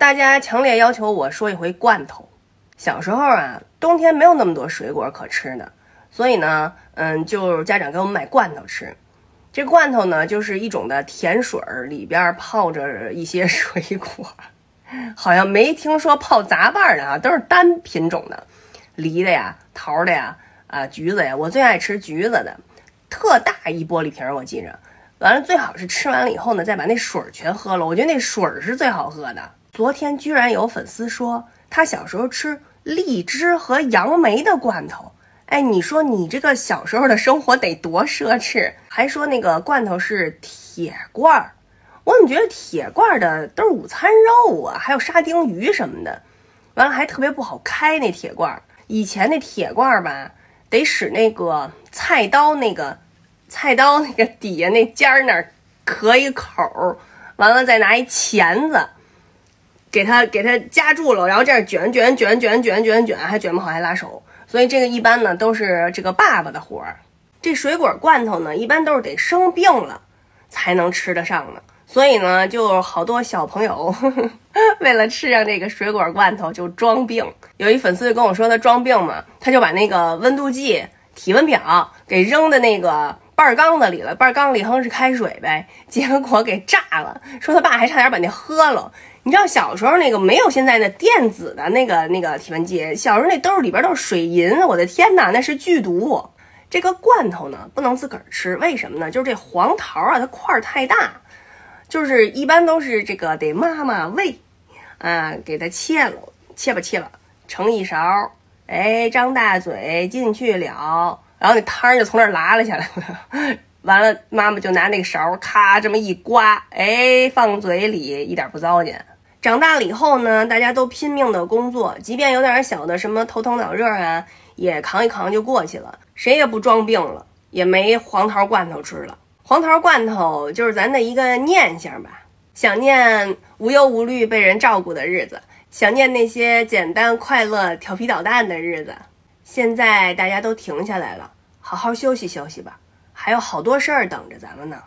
大家强烈要求我说一回罐头。小时候啊，冬天没有那么多水果可吃的，所以呢，嗯，就家长给我们买罐头吃。这罐头呢，就是一种的甜水儿，里边泡着一些水果，好像没听说泡杂瓣的啊，都是单品种的，梨的呀、桃的呀、啊橘子呀，我最爱吃橘子的，特大一玻璃瓶，我记着。完了，最好是吃完了以后呢，再把那水儿全喝了。我觉得那水儿是最好喝的。昨天居然有粉丝说，他小时候吃荔枝和杨梅的罐头。哎，你说你这个小时候的生活得多奢侈？还说那个罐头是铁罐儿，我怎么觉得铁罐的都是午餐肉啊？还有沙丁鱼什么的，完了还特别不好开那铁罐儿。以前那铁罐儿吧，得使那个菜刀那个。菜刀那个底下那尖儿那儿磕一口，完了再拿一钳子给它给它夹住了，然后这样卷卷卷卷卷卷卷，还卷不好还拉手。所以这个一般呢都是这个爸爸的活儿。这水果罐头呢，一般都是得生病了才能吃得上的。所以呢，就好多小朋友 为了吃上这个水果罐头就装病。有一粉丝就跟我说他装病嘛，他就把那个温度计、体温表给扔的那个。半缸子里了，半缸里哼是开水呗，结果给炸了。说他爸还差点把那喝了。你知道小时候那个没有现在的电子的那个那个体温计，小时候那兜里边都是水银，我的天哪，那是剧毒。这个罐头呢不能自个儿吃，为什么呢？就是这黄桃啊，它块儿太大，就是一般都是这个得妈妈喂啊，给它切了，切吧切吧，盛一勺，哎，张大嘴进去了。然后那汤就从那儿拉了下来，完了妈妈就拿那个勺咔这么一刮，哎，放嘴里一点不糟践。长大了以后呢，大家都拼命的工作，即便有点小的什么头疼脑热啊，也扛一扛就过去了，谁也不装病了，也没黄桃罐头吃了。黄桃罐头就是咱的一个念想吧，想念无忧无虑被人照顾的日子，想念那些简单快乐、调皮捣蛋的日子。现在大家都停下来了，好好休息休息吧，还有好多事儿等着咱们呢。